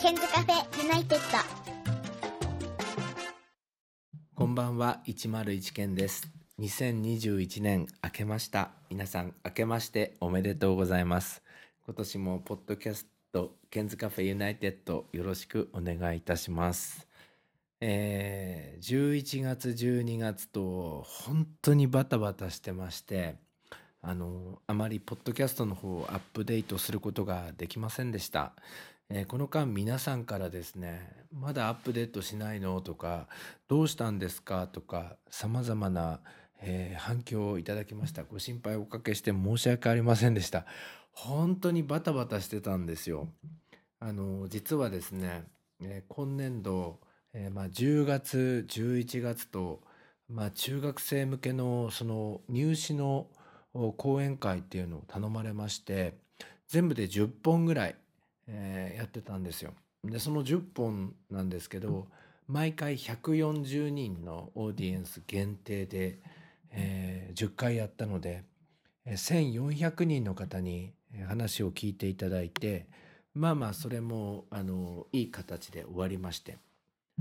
ケンズカフェユナイテッド。こんばんは101件です。2021年明けました。皆さん明けましておめでとうございます。今年もポッドキャストケンズカフェユナイテッドよろしくお願いいたします。えー、11月12月と本当にバタバタしてましてあのあまりポッドキャストの方をアップデートすることができませんでした。えー、この間皆さんからですねまだアップデートしないの？とかどうしたんですか？とかさまざまな、えー、反響をいただきました。ご心配おかけして申し訳ありませんでした。本当にバタバタしてたんですよ。あの実はですね、えー、今年度、えまあ、10月11月と、まあ、中学生向けのその入試の講演会っていうのを頼まれまして全部で10本ぐらいえー、やってたんですよ。でその10本なんですけど毎回140人のオーディエンス限定で、えー、10回やったので1400人の方に話を聞いていただいてまあまあそれもあのいい形で終わりまして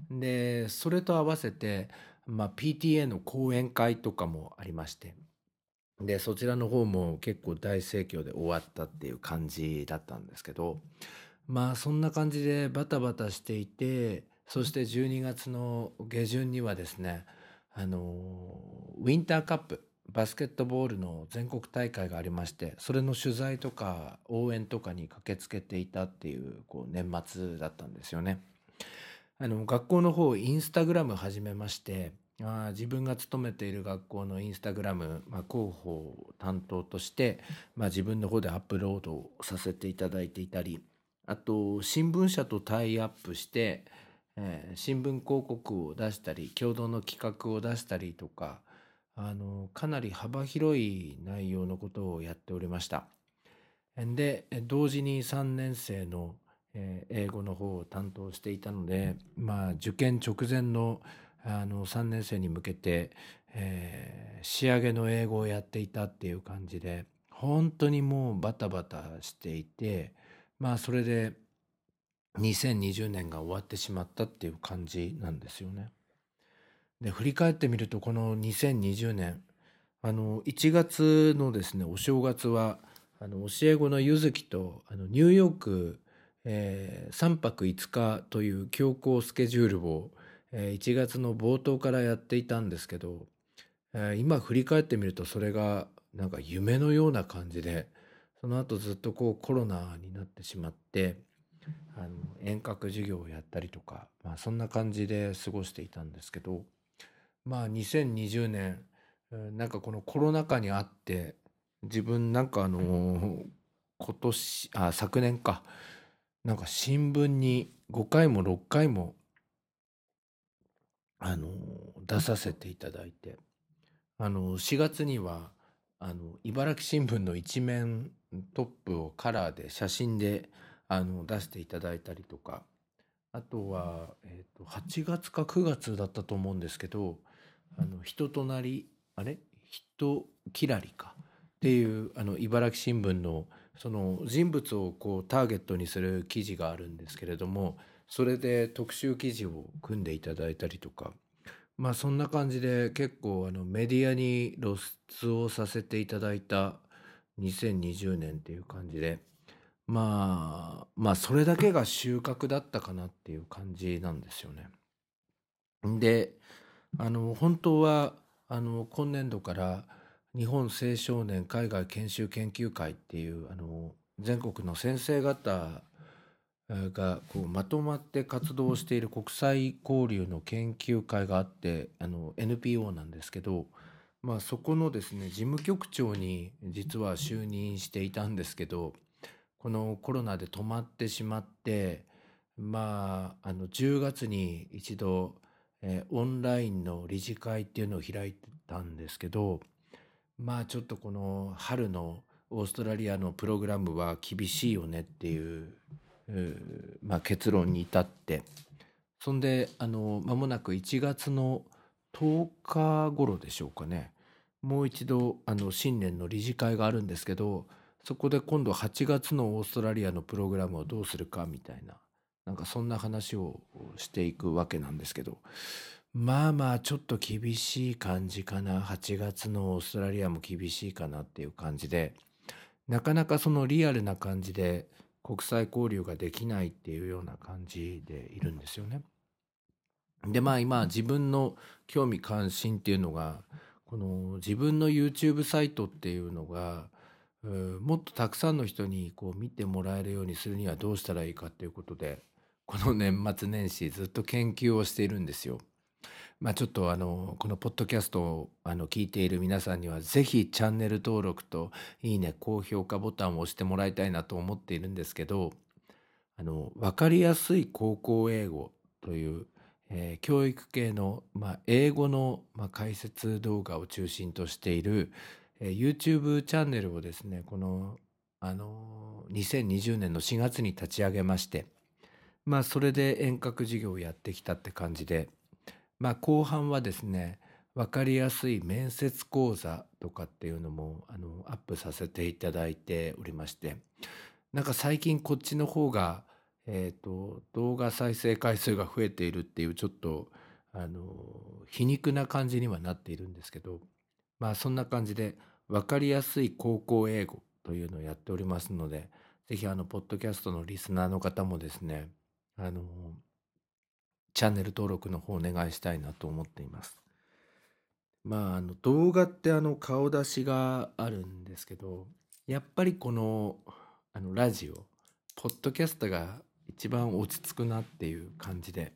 でそれと合わせて、まあ、PTA の講演会とかもありましてでそちらの方も結構大盛況で終わったっていう感じだったんですけどまあそんな感じでバタバタしていてそして12月の下旬にはですねあのウィンターカップバスケットボールの全国大会がありましてそれの取材とか応援とかに駆けつけていたっていうこう年末だったんですよね。あの学校の方インスタグラム始めましてあ自分が勤めている学校のインスタグラム、まあ、広報担当として、まあ、自分の方でアップロードさせていただいていたりあと新聞社とタイアップして、えー、新聞広告を出したり共同の企画を出したりとかあのかなり幅広い内容のことをやっておりました。で同時に3年生の、英語の方を担当していたので、まあ、受験直前のあの3年生に向けて、えー、仕上げの英語をやっていたっていう感じで本当にもうバタバタしていてまあそれで2020年が終わってしまったっていう感じなんですよね。で振り返ってみるとこの2020年あの1月のですねお正月はあの教え子のゆずきとあのニューヨーク、えー、3泊5日という強行スケジュールを、え、1月の冒頭からやっていたんですけど、今振り返ってみるとそれがなんか夢のような感じでその後ずっとこうコロナになってしまってあの遠隔授業をやったりとか、まあ、そんな感じで過ごしていたんですけどまあ2020年なんかこのコロナ禍にあって自分なんかあの今年あ昨年か。なんか新聞に5回も6回もあの出させていただいて。あの4月にはあの茨城新聞の一面トップをカラーで写真であの出していただいたりとか。あとは、えーと、8月か9月だったと思うんですけど「あの人となりあれ？人きらりか」っていうあの茨城新聞のその人物をこうターゲットにする記事があるんですけれどもそれで特集記事を組んでいただいたりとかまあそんな感じで結構あのメディアに露出をさせていただいた2020年っていう感じでまあまあそれだけが収穫だったかなっていう感じなんですよね。であの本当はあの今年度から日本青少年海外研修研究会っていうあの全国の先生方がこうまとまって活動している国際交流の研究会があってあの NPO なんですけどまあ、そこのですね事務局長に実は就任していたんですけどこのコロナで止まってしまってまああの10月に一度、えー、オンラインの理事会っていうのを開いてたんですけどまあちょっとこの春のオーストラリアのプログラムは厳しいよねっていうまあ、結論に至って。そんであの間もなく1月の10日頃でしょうかね。もう一度あの新年の理事会があるんですけどそこで今度8月のオーストラリアのプログラムをどうするかみたいななんかそんな話をしていくわけなんですけど。まあまあちょっと厳しい感じかな。8月のオーストラリアも厳しいかなっていう感じで。なかなかそのリアルな感じで国際交流ができないっていうような感じでいるんですよね。でまあ今自分の興味関心っていうのがこの自分の YouTube サイトっていうのがもっとたくさんの人にこう見てもらえるようにするにはどうしたらいいかっていうことでこの年末年始ずっと研究をしているんですよ。まあ、ちょっとあのこのポッドキャストをあの聞いている皆さんにはぜひチャンネル登録といいね高評価ボタンを押してもらいたいなと思っているんですけどあの分かりやすい高校英語というえー、教育系の、まあ、英語の、まあ、解説動画を中心としている、えー、YouTube チャンネルをですねこの、あの、2020年の4月に立ち上げましてまあそれで遠隔授業をやってきたって感じで、まあ、後半はですね分かりやすい面接講座とかっていうのもあのアップさせていただいておりましてなんか最近こっちの方がえーと、動画再生回数が増えているっていうちょっとあの皮肉な感じにはなっているんですけどまあそんな感じで分かりやすい高校英語というのをやっておりますので是非あのポッドキャストのリスナーの方もですねあのチャンネル登録の方お願いしたいなと思っています。まああの動画ってあの顔出しがあるんですけどやっぱりこのあのラジオポッドキャストが一番落ち着くなっていう感じで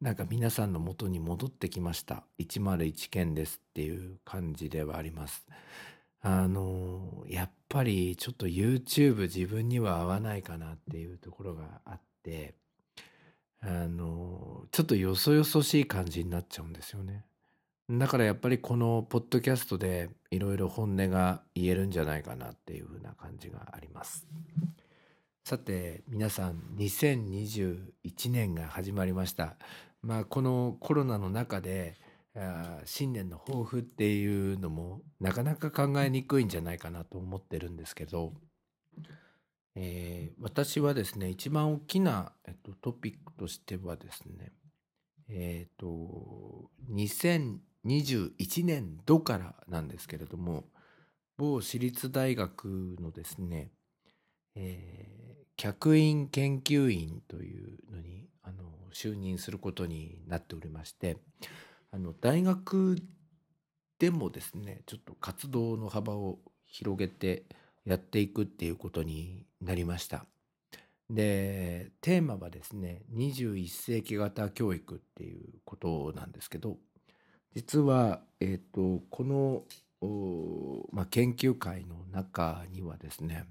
なんか皆さんの元に戻ってきました101件ですっていう感じではありますあのやっぱりちょっと YouTube 自分には合わないかなっていうところがあってあのちょっとよそよそしい感じになっちゃうんですよねだからやっぱりこのポッドキャストでいろいろ本音が言えるんじゃないかなっていうふうな感じがあります。さて皆さん2021年が始まりました。まあこのコロナの中で新年の抱負っていうのもなかなか考えにくいんじゃないかなと思ってるんですけど、えー、私はですね一番大きな、えっと、トピックとしてはですねえっ、ー、と2021年度からなんですけれども某私立大学のですねえー、客員研究員というのにあの就任することになっておりましてあの大学でもですねちょっと活動の幅を広げてやっていくっていうことになりました。でテーマはですね21世紀型教育っていうことなんですけど実は、えーと、この、まあ、研究会の中にはですね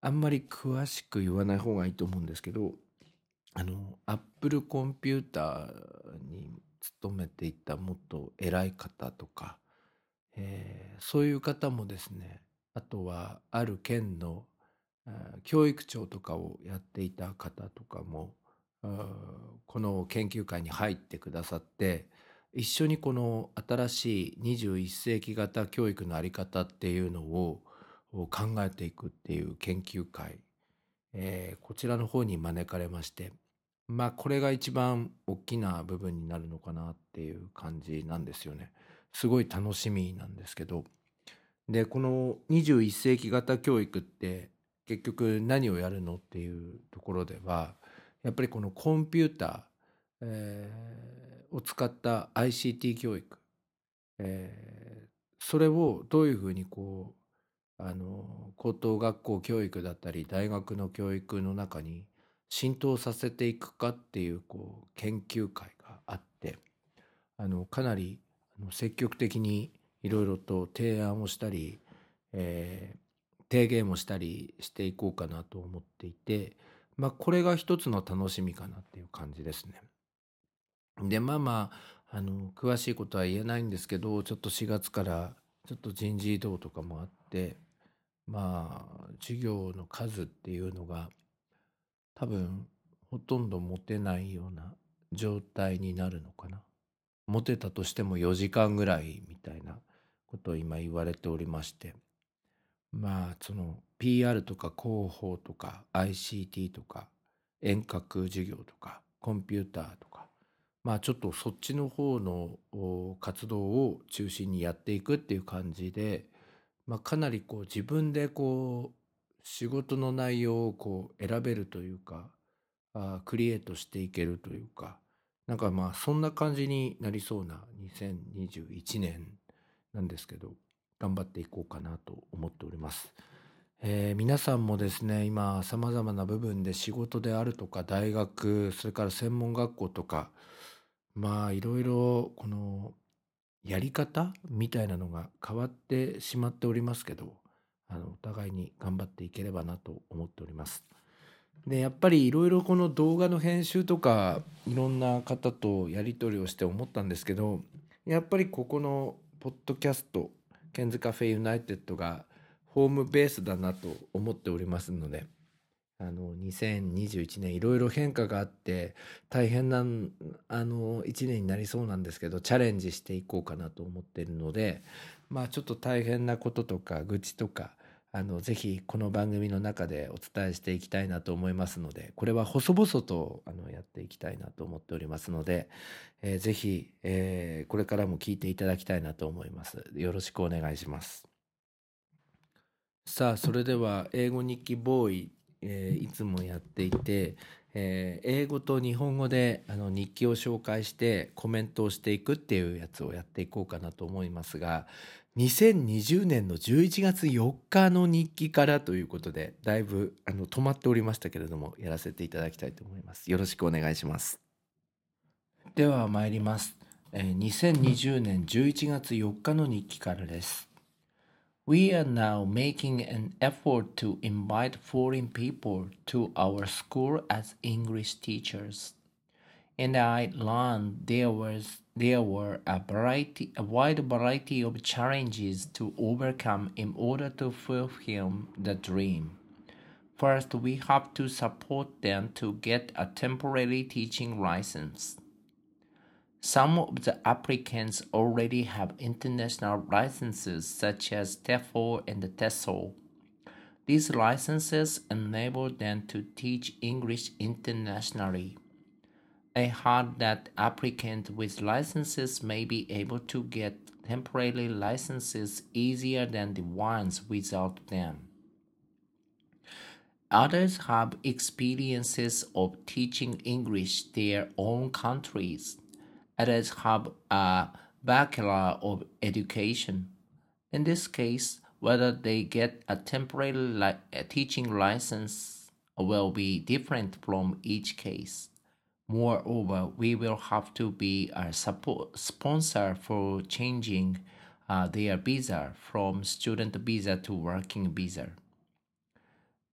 あんまり詳しく言わない方がいいと思うんですけどあのアップルコンピューターに勤めていたもっと偉い方とか、えー、そういう方もですねあとはある県の教育長とかをやっていた方とかもこの研究会に入ってくださって一緒にこの新しい21世紀型教育の在り方っていうのを考えていくっていう研究会、え、こちらの方に招かれましてまあこれが一番大きな部分になるのかなっていう感じなんですよね。すごい楽しみなんですけどでこの21世紀型教育って結局何をやるのっていうところではやっぱりこのコンピューター、えー、を使った ICT 教育、えー、それをどういうふうにこうあの高等学校教育だったり大学の教育の中に浸透させていくかっていうこう研究会があってあのかなり積極的にいろいろと提案をしたり、えー、提言もしたりしていこうかなと思っていて、まあ、これが一つの楽しみかなっていう感じですね。でまあまああの詳しいことは言えないんですけどちょっと4月からちょっと人事異動とかもあってまあ授業の数っていうのが多分ほとんど持てないような状態になるのかな。持てたとしても4時間ぐらいみたいなことを今言われておりましてまあその PR とか広報とか ICT とか遠隔授業とかコンピューターとかまあちょっとそっちの方の活動を中心にやっていくっていう感じで、まあ、かなりこう自分でこう仕事の内容をこう選べるというかあクリエイトしていけるというかなんかまあそんな感じになりそうな2021年なんですけど頑張っていこうかなと思っております。えー、皆さんもですね今さまざまな部分で仕事であるとか大学それから専門学校とかまあいろいろこのやり方みたいなのが変わってしまっておりますけどあのお互いに頑張っていければなと思っております。でやっぱりいろいろこの動画の編集とかいろんな方とやり取りをして思ったんですけどやっぱりここのポッドキャストケンズカフェユナイテッドがホームベースだなと思っておりますのであの2021年いろいろ変化があって大変なあの1年になりそうなんですけどチャレンジしていこうかなと思っているのでまあちょっと大変なこととか愚痴とかあのぜひこの番組の中でお伝えしていきたいなと思いますのでこれは細々とあのやっていきたいなと思っておりますので、えー、ぜひ、えー、これからも聞いていただきたいなと思います。よろしくお願いします。さあそれでは英語日記ボーイ、えー、いつもやっていて、えー、英語と日本語であの日記を紹介してコメントをしていくっていうやつをやっていこうかなと思いますが2020年の11月4日の日記からということでだいぶあの止まっておりましたけれどもやらせていただきたいと思います。よろしくお願いします。では参ります、えー、2020年11月4日の日記からです。We are now making an effort to invite foreign people to our school as English teachers and I learned there was there were a variety a wide variety of challenges to overcome in order to fulfill the dream. First, we have to support them to get a temporary teaching license. Some of the applicants already have international licenses such as TEFL and TESOL. These licenses enable them to teach English internationally. I heard that applicants with licenses may be able to get temporary licenses easier than the ones without them. Others have experiences of teaching English their own countries. Others have a Bachelor of Education. In this case, whether they get a temporary li- teaching license will be different from each case. Moreover, we will have to be a support sponsor for changing uh, their visa from student visa to working visa.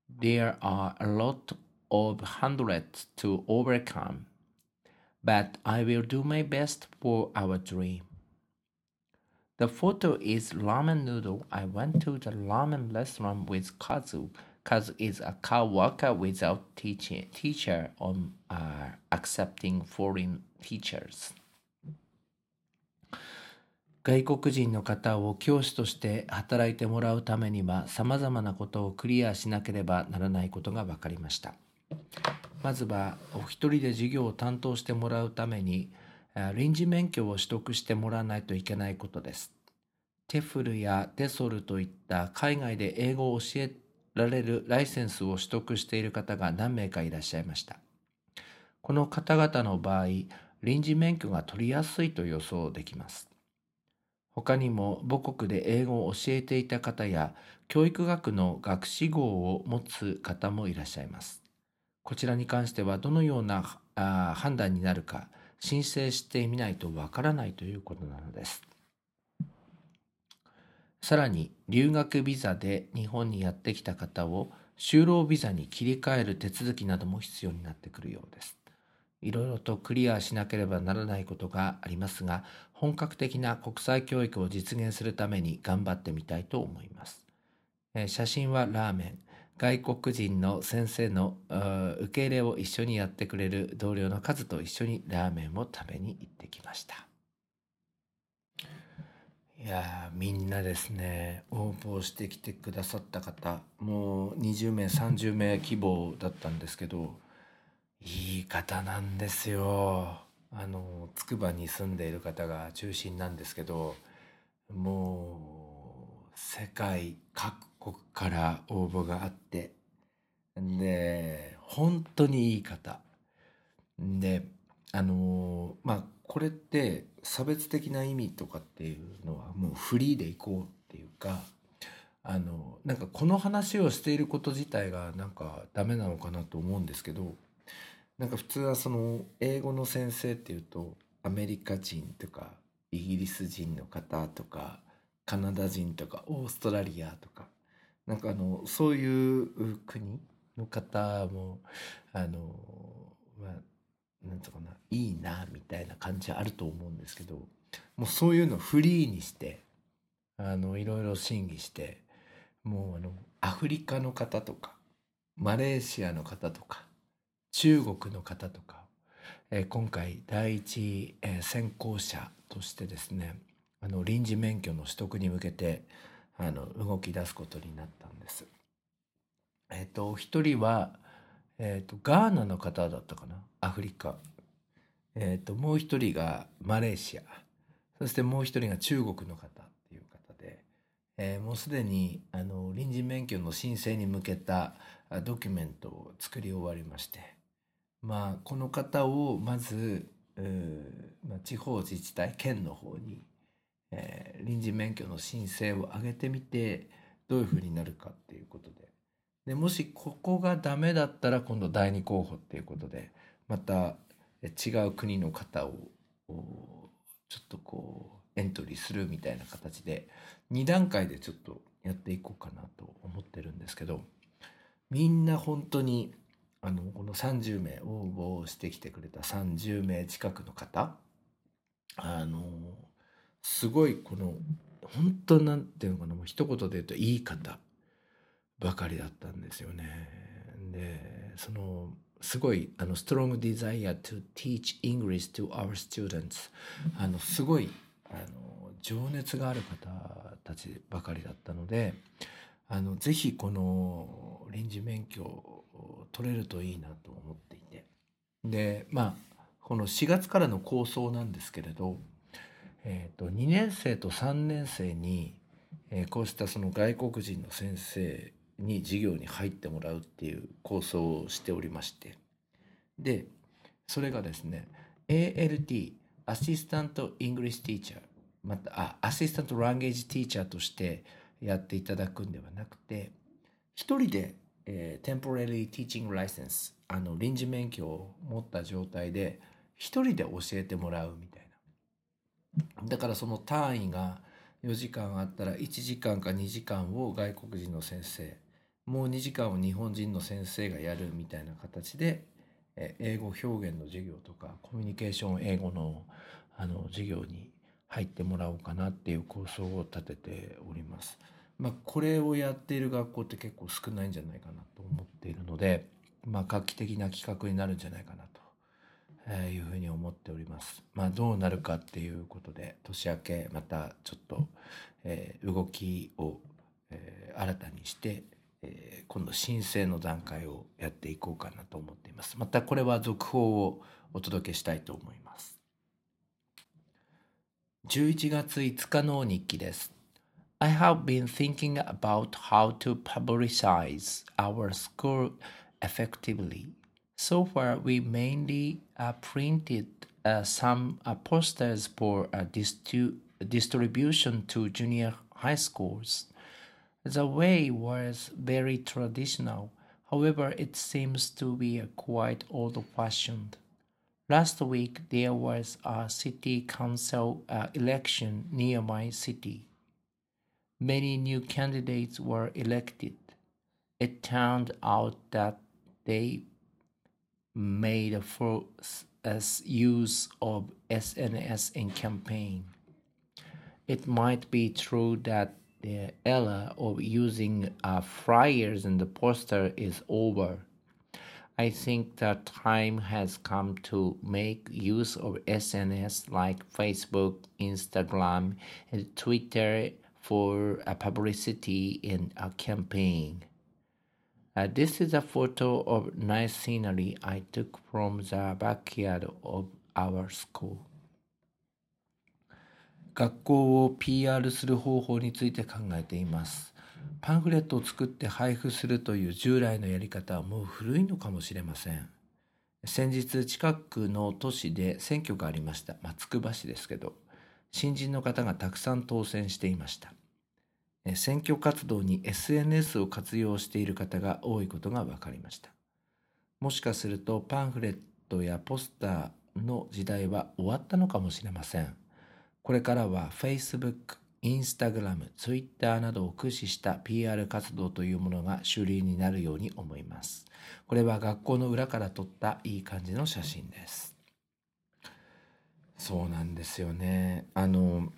There are a lot of hundreds to overcome, but I will do my best for our dream. The photo is ramen noodle. I went to the ramen restaurant with Kazu Kazu is a co-worker without teaching, teacher on uh, accepting foreign teachers. 外国人の方を教師として働いてもらうためには様々なことをクリアしなければならないことが分かりました。まずはお一人で授業を担当してもらうために臨時免許を取得してもらわないといけないことです。テフルやテソルといった海外で英語を教えられるライセンスを取得している方が何名かいらっしゃいました。この方々の場合、臨時免許が取りやすいと予想できます。他にも母国で英語を教えていた方や教育学の学士号を持つ方もいらっしゃいます。こちらに関してはどのような判断になるか申請してみないとわからないということなのです。さらに留学ビザで日本にやってきた方を就労ビザに切り替える手続きなども必要になってくるようです。いろいろとクリアしなければならないことがありますが、本格的な国際教育を実現するために頑張ってみたいと思います。写真はラーメン。外国人の先生の受け入れを一緒にやってくれる同僚の数と一緒にラーメンを食べに行ってきました。いやみんなですね応募してきてくださった方もう20名30名希望だったんですけどいい方なんですよ。あの筑波に住んでいる方が中心なんですけどもう世界各国から応募があって。で本当にいい方。であのまあこれって差別的な意味とかっていうのはもうフリーでいこうっていうかあのなんかこの話をしていること自体がなんかダメなのかなと思うんですけどなんか普通はその英語の先生っていうとアメリカ人とかイギリス人の方とかカナダ人とかオーストラリアとかなんかあのそういう国の方もあのまあなんとかないいなみたいな感じあると思うんですけどもうそういうのをフリーにしてあのいろいろ審議してもうあのアフリカの方とかマレーシアの方とか中国の方とか、えー、今回第一、えー、先行者としてですねあの臨時免許の取得に向けてあの動き出すことになったんです。えっ、ー、と一人は、えーと、ガーナの方だったかな？アフリカ。えっ、ともう一人がマレーシアそしてもう一人が中国の方っていう方で、え、もうすでにあの臨時免許の申請に向けたドキュメントを作り終わりましてまあ、この方をまず、まあ、地方自治体県の方に、臨時免許の申請を上げてみてどういうふうになるかっていうことで。でもしここがダメだったら今度第二候補っていうことでまた違う国の方をちょっとこうエントリーするみたいな形で2段階でちょっとやっていこうかなと思ってるんですけどみんな本当にあのこの30名応募してきてくれた30名近くの方あのすごいこの本当なんていうのかなもう一言で言うといい方ばかりだったんですよね。でそのすごいあの strong desire to teach English to our students あのすごいあの情熱がある方たちばかりだったのであのぜひこの臨時免許取れるといいなと思っていてでまあこの4月からの構想なんですけれど、えーと、2年生と3年生に、えー、こうしたその外国人の先生に授業に入ってもらうっていう構想をしておりまして。でそれがですね ALT Assistant English Teacher またあ Assistant Language Teacher としてやっていただくんではなくて一人でえー、temporary teaching license あの臨時免許を持った状態で一人で教えてもらうみたいな。だからその単位が4時間あったら1時間か2時間を外国人の先生もう2時間を日本人の先生がやるみたいな形で英語表現の授業とかコミュニケーション英語のあの授業に入ってもらおうかなっていう構想を立てております。まあ、これをやっている学校って結構少ないんじゃないかなと思っているので、まあ、画期的な企画になるんじゃないかなというふうに思っております。まあ、どうなるかっていうことで年明けまたちょっと、えー、動きを、えー、新たにして、えー、今度申請の段階をやっていこうかなと思っています。またこれは続報をお届けしたいと思います。11月5日の日記です。I have been thinking about how to publicize our school effectively. So far, we mainly uh, printed uh, some uh, posters for distu- distribution to junior high schools. The way was very traditional, however, it seems to be quite old fashioned. Last week, there was a city council uh, election near my city many new candidates were elected. It turned out that they made a full use of SNS in campaign. It might be true that the era of using uh, flyers in the poster is over. I think the time has come to make use of SNS like Facebook, Instagram, and Twitter for a publicity in a campaign. Uh, this is a photo of nice scenery I took from the backyard of our school. 学校を PR する方法について考えています。パンフレットを作って配布するという従来のやり方はもう古いのかもしれません。先日近くの都市で選挙がありました。まあ、つくば市ですけど、新人の方がたくさん当選していました。え選挙活動に SNS を活用している方が多いことが分かりました。もしかするとパンフレットやポスターの時代は終わったのかもしれません。これからは Facebook、Instagram、Twitter などを駆使した PR 活動というものが主流になるように思います。これは学校の裏から撮ったいい感じの写真です。そうなんですよね。あの、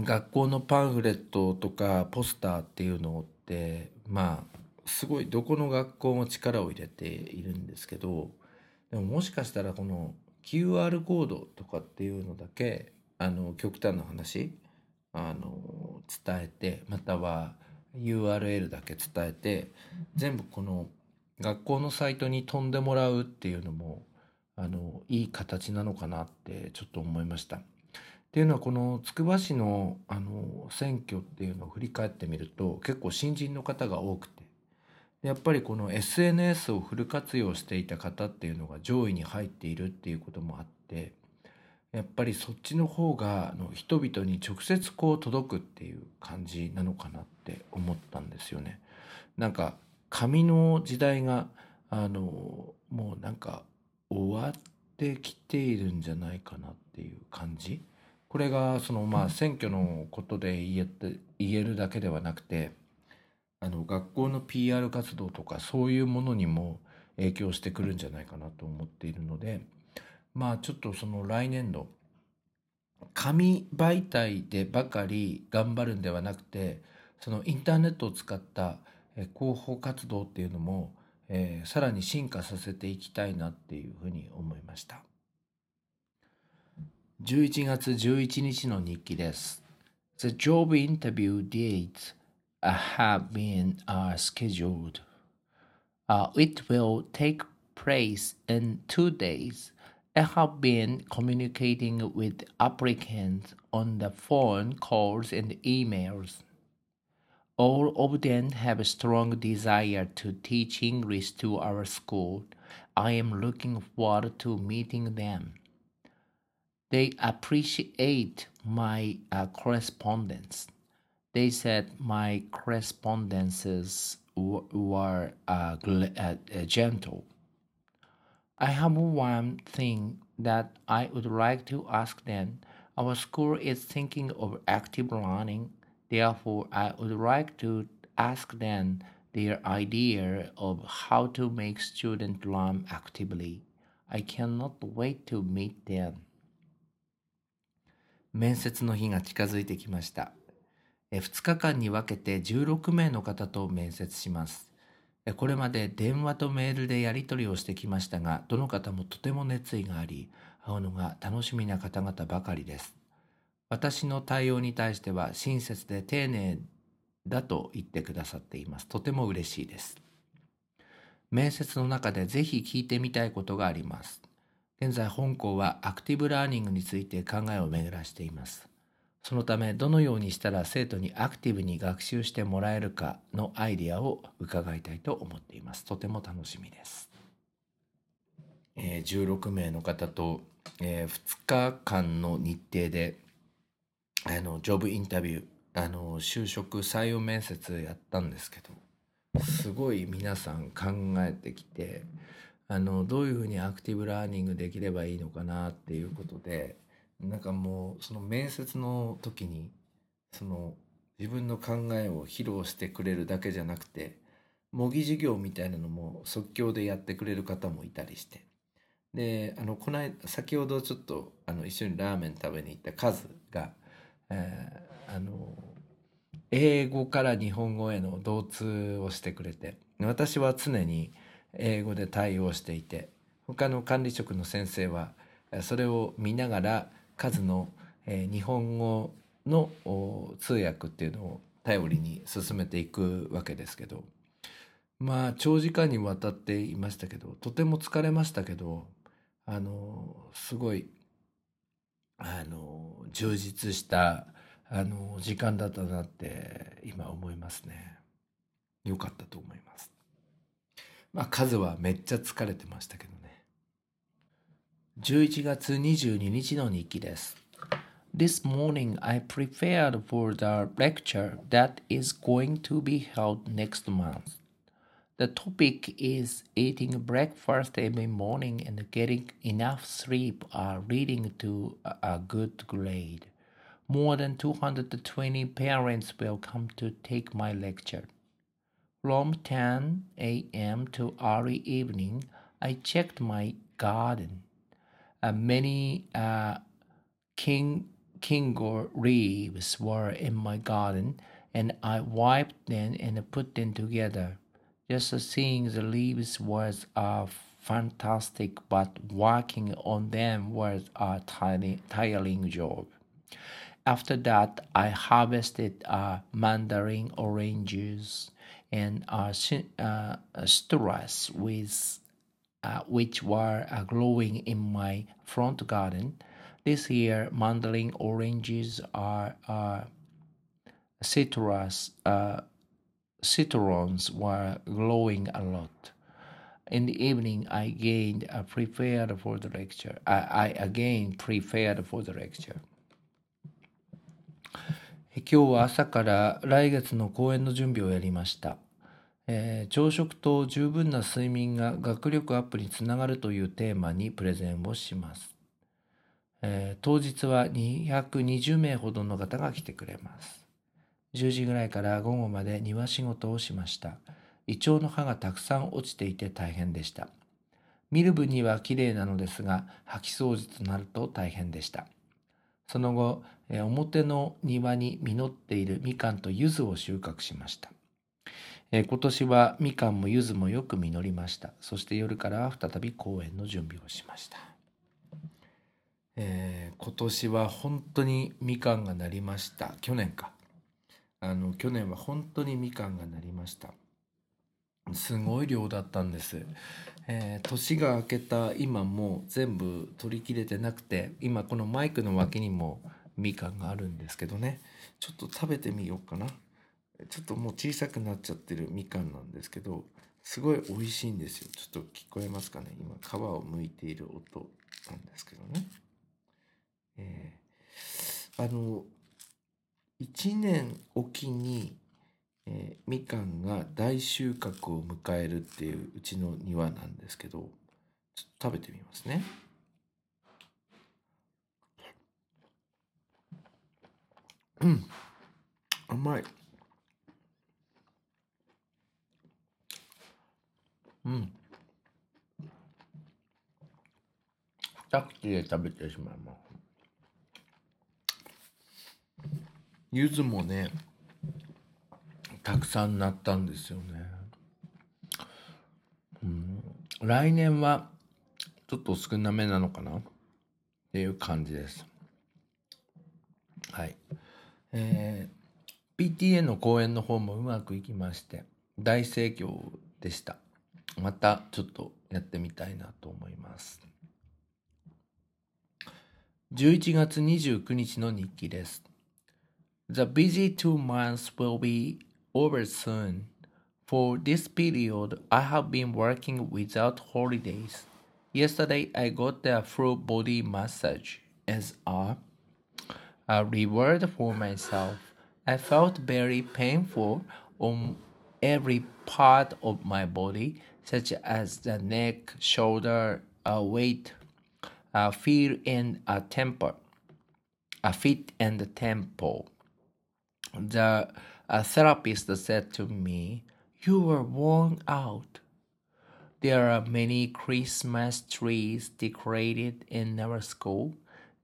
学校のパンフレットとかポスターっていうのって、まあ、すごいどこの学校も力を入れているんですけど、でももしかしたらこの QR コードとかっていうのだけ、あの、極端な話、あの、伝えて、または URL だけ伝えて、全部この学校のサイトに飛んでもらうっていうのも、あの、いい形なのかなってちょっと思いました。っていうのはこのつくば市のあの選挙っていうのを振り返ってみると結構新人の方が多くてやっぱりこの SNS をフル活用していた方っていうのが上位に入っているっていうこともあってやっぱりそっちの方があの人々に直接こう届くっていう感じなのかなって思ったんですよね。なんか紙の時代があのもうなんか終わってきているんじゃないかなっていう感じ。これがそのまあ選挙のことで言えて言えるだけではなくてあの学校の PR 活動とかそういうものにも影響してくるんじゃないかなと思っているのでまあちょっとその来年度紙媒体でばかり頑張るんではなくてそのインターネットを使ったえ広報活動っていうのも、えーさらに進化させていきたいなっていうふうに思いました。11月11日の日記です。The job interview dates uh, have been uh, scheduled. Uh, it will take place in two days. I have been communicating with applicants on the phone calls and emails. All of them have a strong desire to teach English to our school. I am looking forward to meeting them. They appreciate my uh, correspondence. They said my correspondences w- were uh, uh, uh, gentle. I have one thing that I would like to ask them. Our school is thinking of active learning. Therefore, I would like to ask them their idea of how to make students learn actively. I cannot wait to meet them. 面接の日が近づいてきました。2日間に分けて16名の方と面接します。これまで電話とメールでやり取りをしてきましたが、どの方もとても熱意があり、会うのが楽しみな方々ばかりです。私の対応に対しては親切で丁寧だと言ってくださっています。とても嬉しいです。面接の中でぜひ聞いてみたいことがあります。現在、本校はアクティブラーニングについて考えを巡らしています。そのため、どのようにしたら生徒にアクティブに学習してもらえるかのアイディアを伺いたいと思っています。とても楽しみです。えー16名の方と、え2日間の日程で、あの、ジョブインタビュー、あの、就職採用面接やったんですけど、すごい皆さん考えてきて、あの、どういうふうにアクティブラーニングできればいいのかなっていうことで、なんかもう、その面接の時に、その、自分の考えを披露してくれるだけじゃなくて、模擬授業みたいなのも即興でやってくれる方もいたりして。で、あの、この間、先ほどちょっと、あの、一緒にラーメン食べに行ったカズが、えーあの、英語から日本語への同通をしてくれて、私は常に英語で対応していて、他の管理職の先生は、それを見ながら、数の、日本語の通訳っていうのを頼りに進めていくわけですけど、まあ長時間にわたっていましたけどとても疲れましたけどあのすごいあの充実したあの時間だったなって今思いますね。よかったと思います。まあ数はめっちゃ疲れてましたけどね11月22日の日記です This morning I prepared for the lecture that is going to be held next month. The topic is eating breakfast every morning and getting enough sleep are leading to a good grade. More than 220 parents will come to take my lecture. From 10 a.m. to early evening, I checked my garden. Uh, many uh, king kingo leaves were in my garden, and I wiped them and put them together. Just seeing the leaves was a fantastic, but working on them was a tiring, tiring job. After that, I harvested uh, mandarin oranges and uh, uh, citrus with uh, which were uh, growing in my front garden. This year, mandarin oranges are uh, citrus uh, citrons were glowing a lot. In the evening, I again uh, prepared for the lecture. I, I again prepared for the lecture. 今日は朝から来月の講演の準備をやりました。えー、朝食と十分な睡眠が学力アップにつながるというテーマにプレゼンをします。えー、当日は220名ほどの方が来てくれます。10時ぐらいから午後まで庭仕事をしました。イチョウの葉がたくさん落ちていて大変でした。見る分には綺麗なのですが、掃き掃除となると大変でした。その後、表の庭に実っているみかんと柚子を収穫しました。今年はみかんも柚子もよく実りました。そして夜から再び公演の準備をしました。えー、今年は本当にみかんがなりました。去年か。あの、去年は本当にみかんがなりました。すごい量だったんです。えー、年が明けた今も全部取り切れてなくて、今このマイクの脇にもみかんがあるんですけどね。ちょっと食べてみようかな。ちょっともう小さくなっちゃってるみかんなんですけど、すごい美味しいんですよ。ちょっと聞こえますかね。今、皮を剥いている音なんですけどね。えー、あの、1年おきに、えー、みかんが大収穫を迎えるっていううちの庭なんですけど、ちょっと食べてみますね。うん、甘い。うん。二口で食べてしまいます。柚子もね、たくさんなったんですよね。うん、来年はちょっと少なめなのかな？っていう感じです。はい。えー、PTA の講演の方もうまくいきまして、大盛況でした。またちょっとやってみたいなと思います。11月29日の日記です。The busy two months will be over soon. For this period, I have been working without holidays. Yesterday, I got a full body massage as a, a reward for myself. I felt very painful on every part of my body, such as the neck, shoulder, a weight, a feel and a temper, a fit and a tempo. The a therapist said to me, You were worn out. There are many Christmas trees decorated in our school.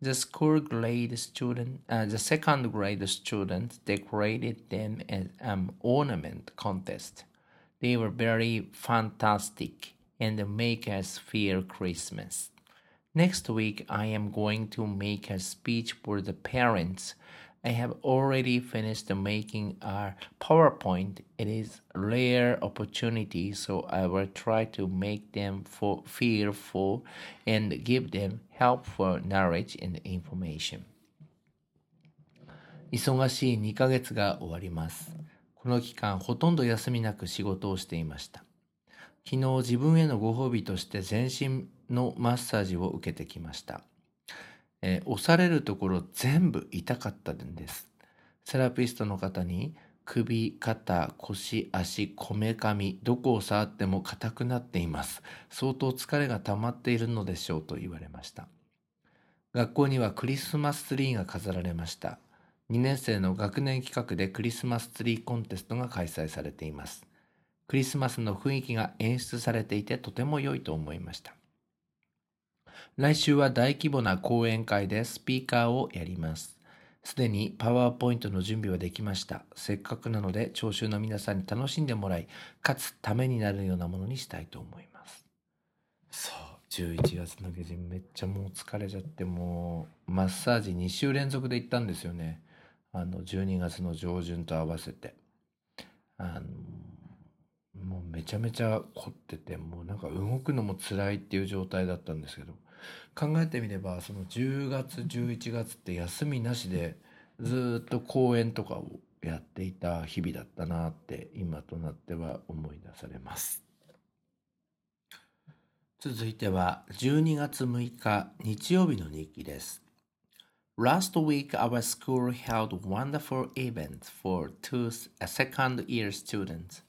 The school grade student, uh, the second grade students decorated them as an ornament contest. They were very fantastic and make us feel Christmas. Next week, I am going to make a speech for the parents I have already finished making a PowerPoint. It is rare opportunity, so I will try to make them for, feel full and give them helpful knowledge and information. 忙しい2ヶ月が終わります。この期間、ほとんど休みなく仕事をしていました。昨日自分へのご褒美として全身のマッサージを受けてきました。えー押されるところ全部痛かったんです。セラピストの方に首、肩、腰、足、こめかみ、どこを触っても硬くなっています。相当疲れが溜まっているのでしょうと言われました。学校にはクリスマスツリーが飾られました。2年生の学年企画でクリスマスツリーコンテストが開催されています。クリスマスの雰囲気が演出されていてとても良いと思いました。来週は大規模な講演会でスピーカーをやります。すでにパワーポイントの準備はできました。せっかくなので聴衆の皆さんに楽しんでもらい、かつためになるようなものにしたいと思います。そう、11月の下旬めっちゃもう疲れちゃって、もうマッサージ2週連続で行ったんですよね。あの、12月の上旬と合わせて。あの、もうめちゃめちゃ凝ってて、もうなんか動くのも辛いっていう状態だったんですけど、考えてみればその10月11月って休みなしでずっと公演とかをやっていた日々だったなって今となっては思い出されます。続いては12月6日日曜日の日記です。Last week our school held wonderful events for two second year students.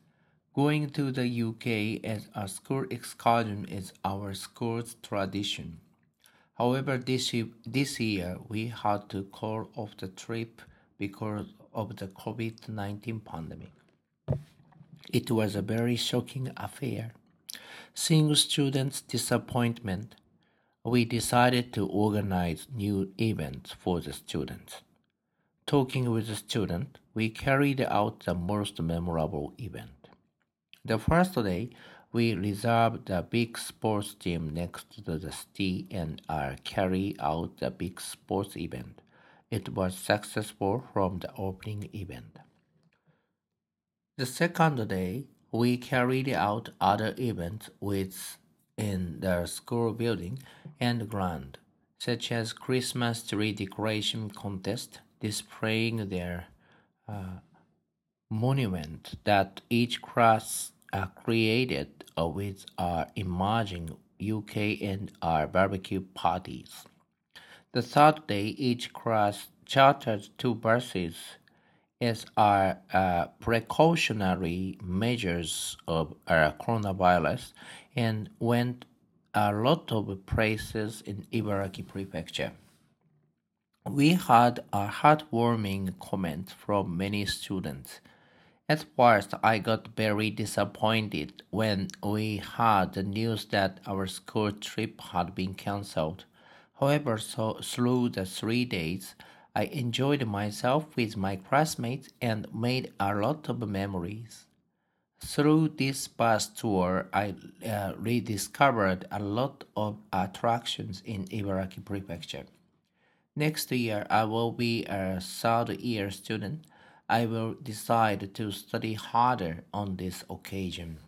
Going to the UK as a school excursion is our school's tradition. However, this, this year we had to call off the trip because of the COVID 19 pandemic. It was a very shocking affair. Seeing students' disappointment, we decided to organize new events for the students. Talking with the students, we carried out the most memorable event. The first day, we reserved the big sports gym next to the city and uh, carried out the big sports event. It was successful from the opening event. The second day, we carried out other events within the school building and ground, such as Christmas tree decoration contest, displaying their uh, monument that each class created with our emerging UK and our barbecue parties. The third day, each class chartered two buses as our uh, precautionary measures of uh, coronavirus and went a lot of places in Ibaraki Prefecture. We had a heartwarming comment from many students. At first, I got very disappointed when we heard the news that our school trip had been cancelled. However, so through the three days, I enjoyed myself with my classmates and made a lot of memories. Through this bus tour, I uh, rediscovered a lot of attractions in Ibaraki Prefecture. Next year, I will be a third year student. I will decide to study harder on this occasion.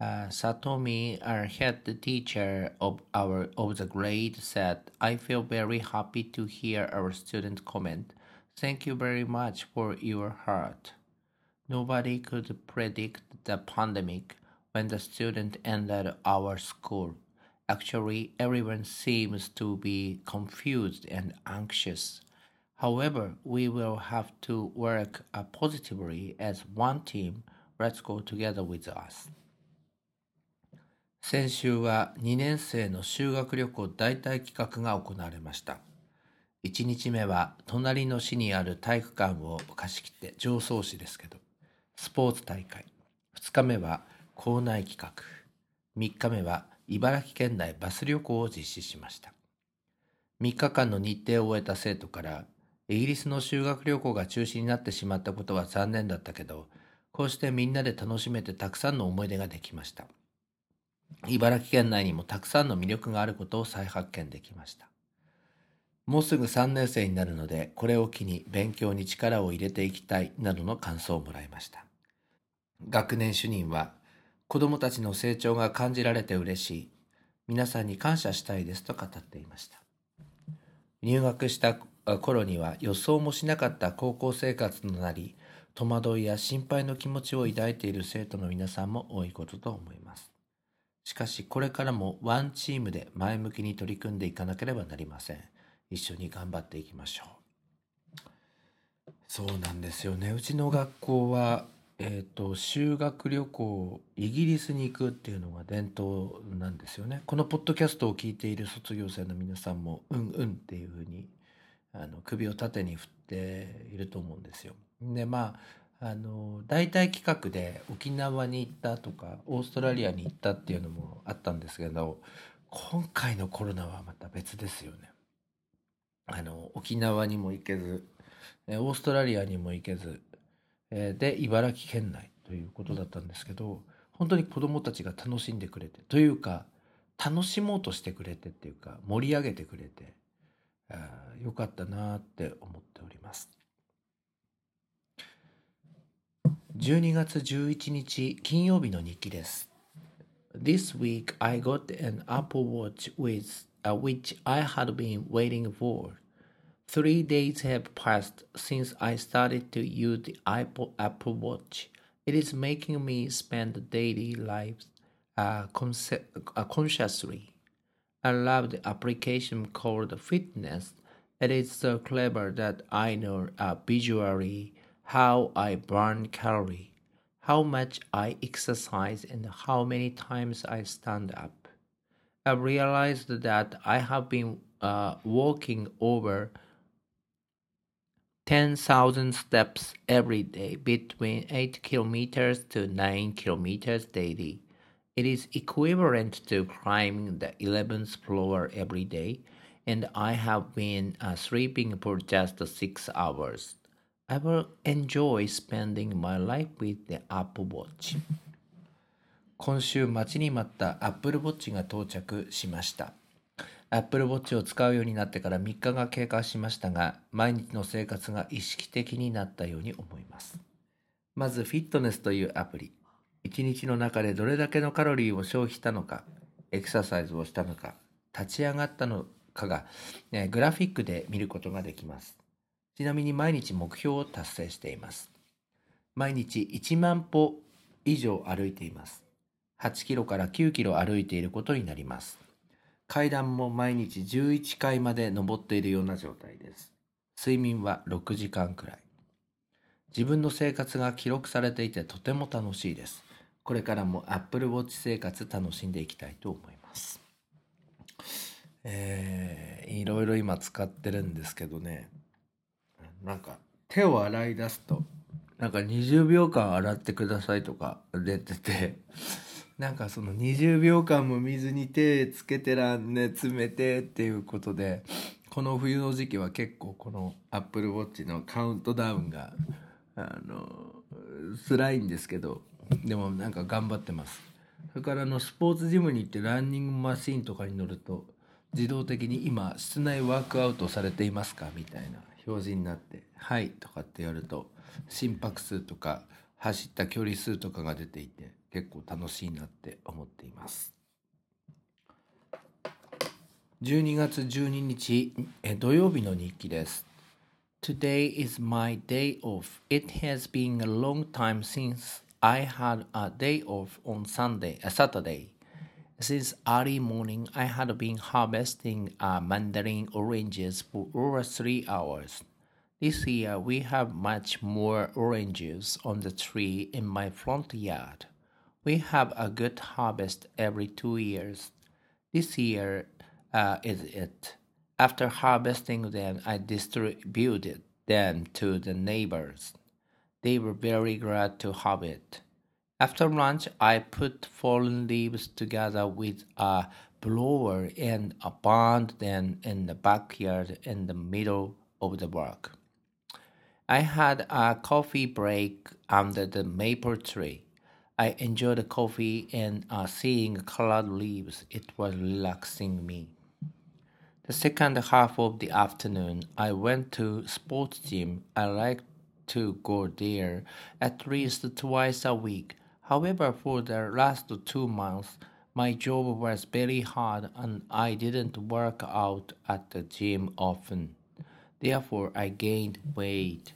Uh, Satomi, our head teacher of our of the grade, said, "I feel very happy to hear our student comment. Thank you very much for your heart." Nobody could predict the pandemic when the student entered our school. Actually, everyone seems to be confused and anxious. However, we will have to work positively as one team. Let's go together with us. 先週は2年生の修学旅行代替企画が行われました。1日目は隣の市にある体育館を貸し切って上層市ですけど、スポーツ大会。2日目は校内企画。3日目は茨城県内バス旅行を実施しました。3日間の日程を終えた生徒から、イギリスの修学旅行が中止になってしまったことは残念だったけど、こうしてみんなで楽しめてたくさんの思い出ができました。茨城県内にもたくさんの魅力があることを再発見できました。もうすぐ3年生になるので、これを機に勉強に力を入れていきたいなどの感想をもらいました。学年主任は、子供たちの成長が感じられて嬉しい。皆さんに感謝したいですと語っていました。入学した頃には予想もしなかった高校生活となり、戸惑いや心配の気持ちを抱いている生徒の皆さんも多いことと思います。しかしこれからもワンチームで前向きに取り組んでいかなければなりません。一緒に頑張っていきましょう。そうなんですよね。うちの学校は、えっ、ー、と、修学旅行、イギリスに行くっていうのが伝統なんですよね。このポッドキャストを聞いている卒業生の皆さんも、うんうんっていうふうに、あの、首を縦に振っていると思うんですよ。で、まあ、あの、大体企画で沖縄に行ったとか、オーストラリアに行ったっていうのもあったんですけど、今回のコロナはまた別ですよね。あの、沖縄にも行けず、オーストラリアにも行けず、で、茨城県内ということだったんですけど、本当に子供たちが楽しんでくれて、というか、楽しもうとしてくれてっていうか、盛り上げてくれて、あよかったなって思っております。12月11日金曜日の日記です。This week I got an Apple Watch with uh, which I had been waiting for. Three days have passed since I started to use the Apple, Apple Watch. It is making me spend daily life uh, uh, consciously. I love the application called Fitness. It is so clever that I know uh, visually how I burn calories, how much I exercise, and how many times I stand up. I realized that I have been uh, walking over 10,000 steps every day, between 8 kilometers to 9 kilometers daily. It is equivalent to climbing the 11th floor every day, and I have been uh, sleeping for just 6 hours. I will enjoy spending my life with the Apple Watch. 今週待ちに待った Apple Watch が到着しました。Apple Watch を使うようになってから3日が経過しましたが、毎日の生活が意識的になったように思います。まず、フィットネスというアプリ。1日の中でどれだけのカロリーを消費したのか、エクササイズをしたのか、立ち上がったのかが、ね、グラフィックで見ることができます。ちなみに毎日目標を達成しています。毎日1万歩以上歩いています。8キロから9キロ歩いていることになります。階段も毎日11階まで登っているような状態です。睡眠は6時間くらい。自分の生活が記録されていてとても楽しいです。これからも Apple Watch 生活楽しんでいきたいと思います。えー、いろいろ今使ってるんですけどね、なんか手を洗い出すと、なんか20秒間洗ってくださいとか出てて、なんかその20秒間も水に手つけてらんね詰めてっていうことでこの冬の時期は結構この Apple Watch のカウントダウンがあの辛いんですけどでもなんか頑張ってますそれからあのスポーツジムに行ってランニングマシンとかに乗ると自動的に今室内ワークアウトされていますかみたいな表示になって「はい」とかってやると心拍数とか走った距離数とかが出ていて結構楽しいなって思っています。12月12日土曜日の日記です。Today is my day off. It has been a long time since I had a day off on Sunday, a Saturday. Since early morning, I had been harvesting uh, mandarin oranges for over three hours. This year, we have much more oranges on the tree in my front yard. We have a good harvest every two years. This year uh, is it. After harvesting them, I distributed them to the neighbors. They were very glad to have it. After lunch, I put fallen leaves together with a blower and burned them in the backyard in the middle of the work. I had a coffee break under the maple tree. I enjoyed the coffee and uh, seeing colored leaves. It was relaxing me. The second half of the afternoon, I went to sports gym. I like to go there at least twice a week. However, for the last two months, my job was very hard and I didn't work out at the gym often. Therefore, I gained weight.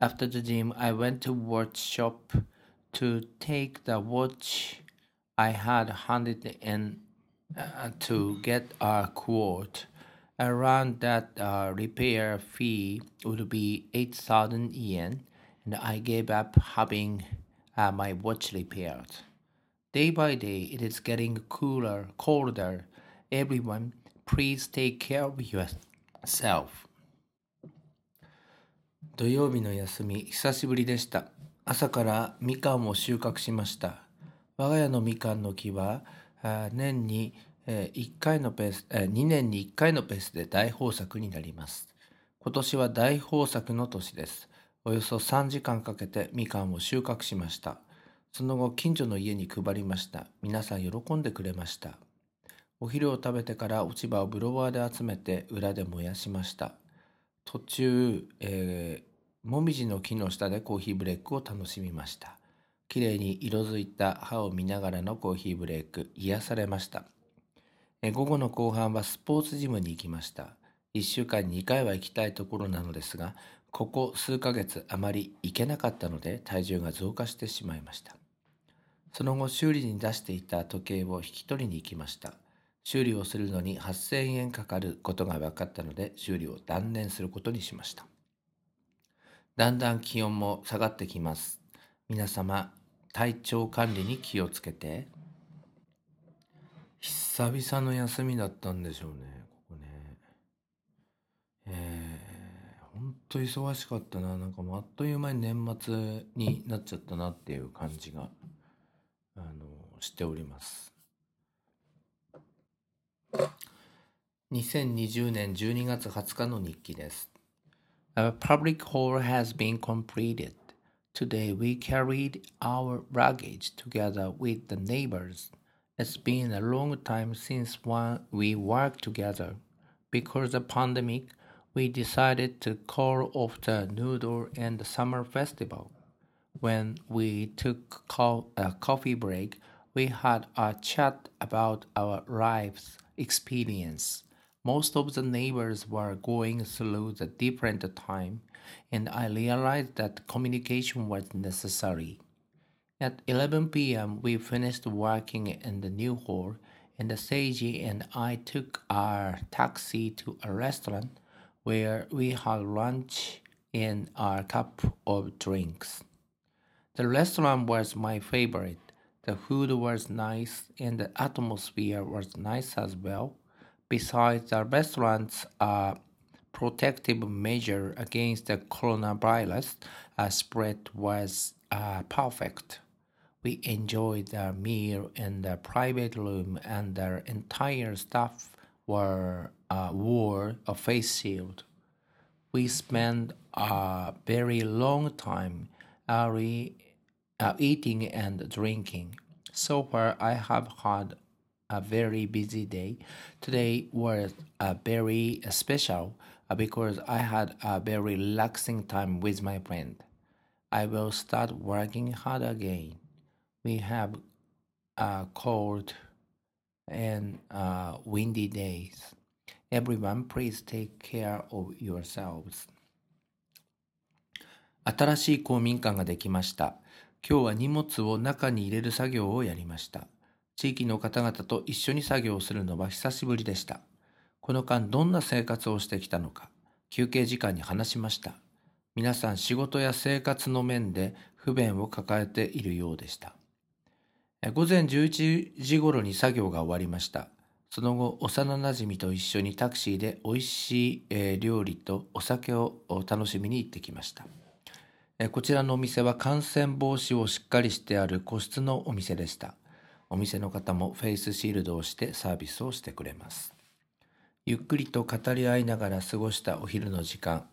After the gym, I went to watch shop to take the watch I had handed in uh, to get a quote. Around that uh, repair fee would be 8,000 yen, and I gave up having uh, my watch repaired. Day by day, it is getting cooler, colder. Everyone, please take care of yourself. 土曜日の休み、久しぶりでした。朝からみかんを収穫しました。我が家のみかんの木は、あ年にえー1回のペース、えー2年に1回のペースで大豊作になります。今年は大豊作の年です。およそ3時間かけてみかんを収穫しました。その後、近所の家に配りました。皆さん喜んでくれました。お昼を食べてから落ち葉をブロワーで集めて裏で燃やしました。途中、えーもみじの木の下でコーヒーブレイクを楽しみました。きれいに色づいた葉を見ながらのコーヒーブレイク、癒されました。え午後の後半はスポーツジムに行きました。1週間に2回は行きたいところなのですが、ここ数ヶ月あまり行けなかったので体重が増加してしまいました。その後修理に出していた時計を引き取りに行きました。修理をするのに8000円かかることが分かったので修理を断念することにしました。だんだん気温も下がってきます。皆様、体調管理に気をつけて。久々の休みだったんでしょうね、ここね。えー、ほんと忙しかったな。なんかもうあっという間に年末になっちゃったなっていう感じが、あの、しております。2020年12月20日の日記です。Our public hall has been completed. Today we carried our luggage together with the neighbors. It's been a long time since we worked together. Because of the pandemic, we decided to call off the noodle and the summer festival. When we took co- a coffee break, we had a chat about our lives experience. Most of the neighbors were going through the different time, and I realized that communication was necessary. At 11 p.m., we finished working in the new hall, and Seiji and I took our taxi to a restaurant where we had lunch and a cup of drinks. The restaurant was my favorite. The food was nice and the atmosphere was nice as well. Besides, the restaurant's uh, protective measure against the coronavirus spread was uh, perfect. We enjoyed the meal in the private room, and the entire staff were uh, wore a face shield. We spent a very long time early, uh, eating and drinking. So far, I have had a very busy day. Today was a very special uh, because I had a very relaxing time with my friend. I will start working hard again. We have uh, cold and uh, windy days. Everyone, please take care of yourselves. 新しい公民館ができました。今日は荷物を中に入れる作業をやりました。地域の方々と一緒に作業をするのは久しぶりでした。この間どんな生活をしてきたのか、休憩時間に話しました。皆さん仕事や生活の面で不便を抱えているようでした。午前11時頃に作業が終わりました。その後、幼なじみと一緒にタクシーで美味しい、料理とお酒を楽しみに行ってきました。こちらのお店は感染防止をしっかりしてある個室のお店でした。お店の方もフェイスシールドをしてサービスをしてくれます。ゆっくりと語り合いながら過ごしたお昼の時間、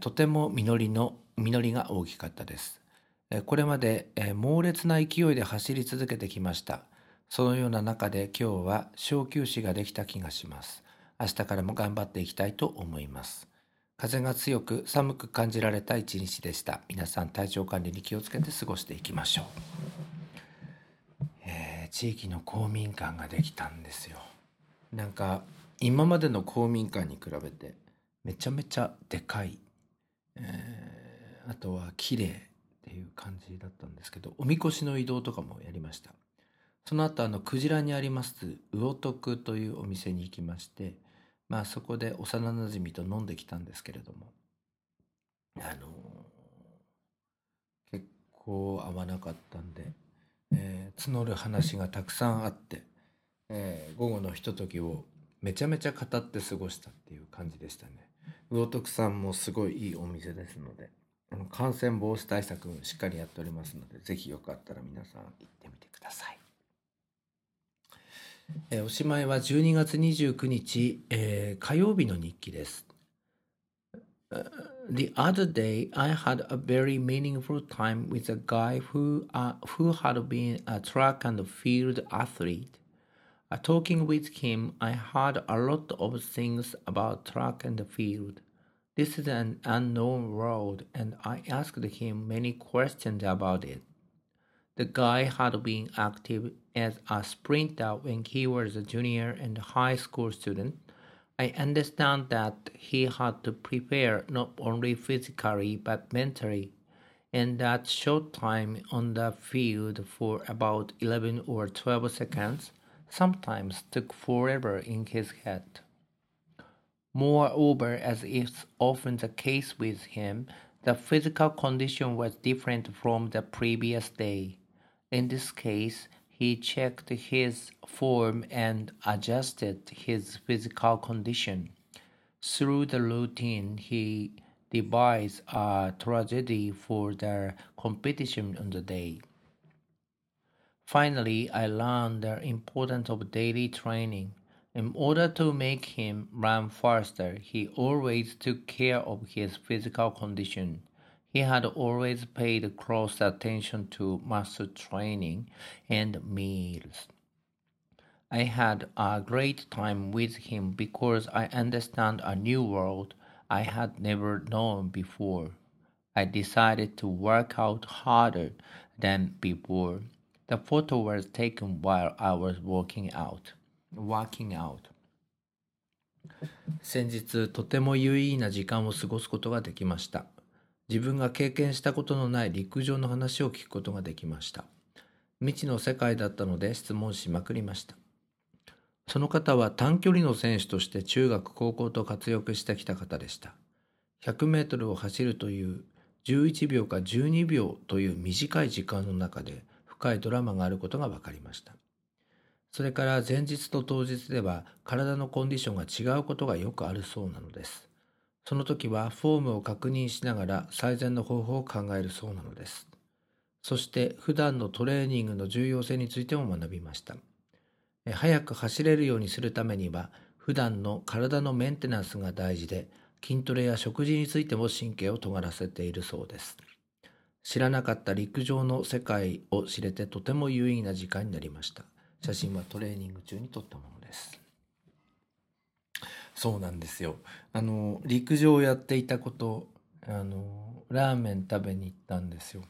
とても実りの実りが大きかったです。えこれまで、え猛烈な勢いで走り続けてきました。そのような中で今日は小休止ができた気がします。明日からも頑張っていきたいと思います。風が強く寒く感じられた一日でした。皆さん体調管理に気をつけて過ごしていきましょう。えー地域の公民館ができたんですよ。なんか今までの公民館に比べてめちゃめちゃでかい、えーあとは綺麗いう感じだったんですけどおみこしの移動とかもやりました。その後あのクジラにあります魚徳というお店に行きましてまあそこで幼なじみと飲んできたんですけれどもあの結構合わなかったんで、えー募る話がたくさんあって、えー午後のひとときをめちゃめちゃ語って過ごしたっていう感じでしたね。魚徳さんもすごいいいお店ですので。感染防止対策しっかりやっておりますのでぜひよかったら皆さん行ってみてくださいえーおしまいは12月29日、えー火曜日の日記です。The other day, I had a very meaningful time with a guy who, uh, who had been a track and field athlete. Uh, talking with him, I heard a lot of things about track and field. This is an unknown world, and I asked him many questions about it. The guy had been active as a sprinter when he was a junior and high school student. I understand that he had to prepare not only physically but mentally, and that short time on the field for about 11 or 12 seconds sometimes took forever in his head. Moreover, as is often the case with him, the physical condition was different from the previous day. In this case, he checked his form and adjusted his physical condition. Through the routine, he devised a tragedy for the competition on the day. Finally, I learned the importance of daily training. In order to make him run faster, he always took care of his physical condition. He had always paid close attention to muscle training and meals. I had a great time with him because I understand a new world I had never known before. I decided to work out harder than before. The photo was taken while I was working out. Working out. 先日とても有意義な時間を過ごすことができました。自分が経験したことのない陸上の話を聞くことができました。未知の世界だったので質問しまくりました。その方は短距離の選手として中学高校と活躍してきた方でした。100メートルを走るという11秒か12秒という短い時間の中で深いドラマがあることが分かりました。それから前日と当日では体のコンディションが違うことがよくあるそうなのです。その時はフォームを確認しながら最善の方法を考えるそうなのです。そして普段のトレーニングの重要性についても学びました。え早く走れるようにするためには普段の体のメンテナンスが大事で筋トレや食事についても神経を尖らせているそうです。知らなかった陸上の世界を知れてとても有意義な時間になりました。写真はトレーニング中に撮ったものです。そうなんですよ。あの陸上をやっていたこと、あのラーメン食べに行ったんですよ。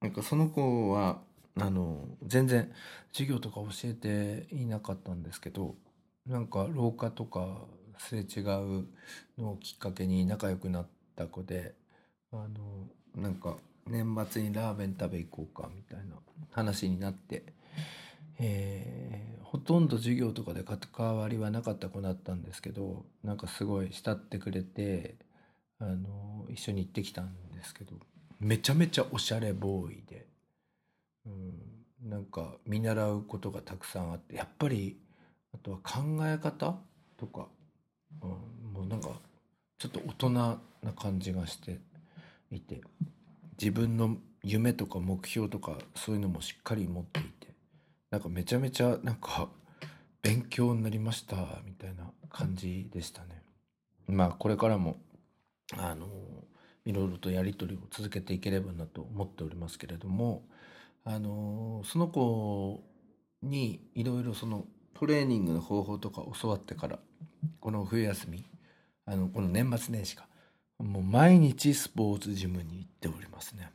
なんかその子はあの全然授業とか教えていなかったんですけど、なんか廊下とかすれ違うのをきっかけに仲良くなった子で、あのなんか年末にラーメン食べ行こうかみたいな話になって。えーほとんど授業とかで関わりはなかった子だったんですけどなんかすごい慕ってくれてあの一緒に行ってきたんですけどめちゃめちゃおしゃれボーイで、うん、なんか見習うことがたくさんあってやっぱりあとは考え方とか、うん、もうなんかちょっと大人な感じがしていて自分の夢とか目標とかそういうのもしっかり持っていてなんかめちゃめちゃなんか勉強になりましたみたいな感じでしたね。まあこれからもあのいろいろとやり取りを続けていければなと思っておりますけれどもあのその子にいろいろそのトレーニングの方法とか教わってからこの冬休みあのこの年末年始かもう毎日スポーツジムに行っておりますね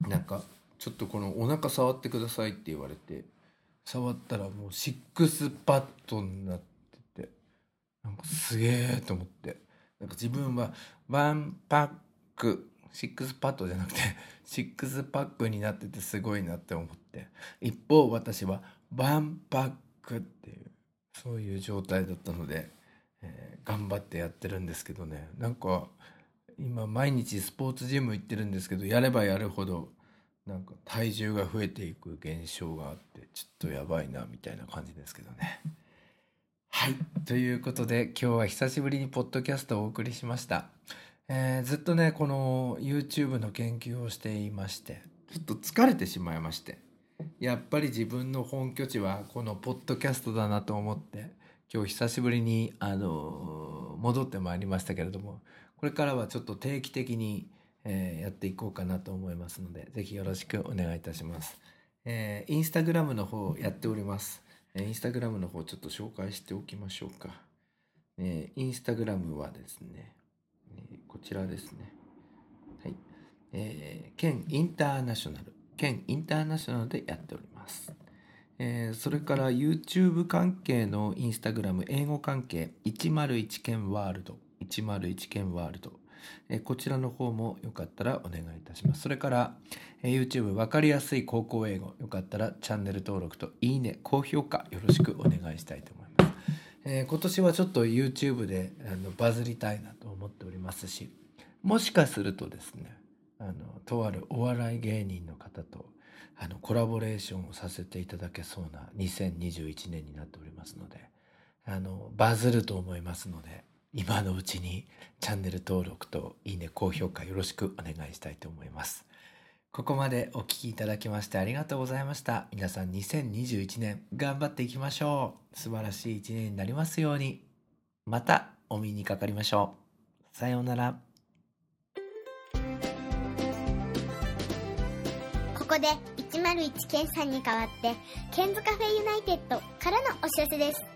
なんかちょっとこのお腹触ってくださいって言われて触ったらもうシックスパッドになっててなんかすげえと思って。なんか自分はワンパックシックスパッドじゃなくて シックスパックになっててすごいなって思って。一方私はワンパックっていうそういう状態だったので、えー頑張ってやってるんですけどね。なんか今毎日スポーツジム行ってるんですけどやればやるほどなんか体重が増えていく現象があってちょっとやばいなみたいな感じですけどね。はいということで今日は久しぶりにポッドキャストをお送りしました。えーずっとねこの YouTube の研究をしていましてちょっと疲れてしまいましてやっぱり自分の本拠地はこのポッドキャストだなと思って今日久しぶりにあの戻ってまいりましたけれどもこれからはちょっと定期的に、えーやっていこうかなと思いますのでぜひよろしくお願いいたします。えーインスタグラムの方やっております。えーインスタグラムの方ちょっと紹介しておきましょうか。えーインスタグラムはですね、えこちらですね。はい。えー、県インターナショナル、県インターナショナルでやっております。えーそれから YouTube 関係のインスタグラム、英語関係、101県ワールド、101県ワールド、えこちらの方もよかったらお願いいたします。それから、え YouTube わかりやすい高校英語、よかったらチャンネル登録といいね、高評価よろしくお願いしたいと思います。えー今年はちょっと YouTube であのバズりたいなと思っておりますし、もしかするとですね、あのとあるお笑い芸人の方とあのコラボレーションをさせていただけそうな2021年になっておりますのであのバズると思いますので今のうちにチャンネル登録といいね高評価よろしくお願いしたいと思います。ここまでお聞きいただきましてありがとうございました。皆さん2021年頑張っていきましょう。素晴らしい一年になりますように。またお耳にかかりましょう。さようなら。ここで101ケンさんに代わって、ケンズカフェユナイテッドからのお知らせです。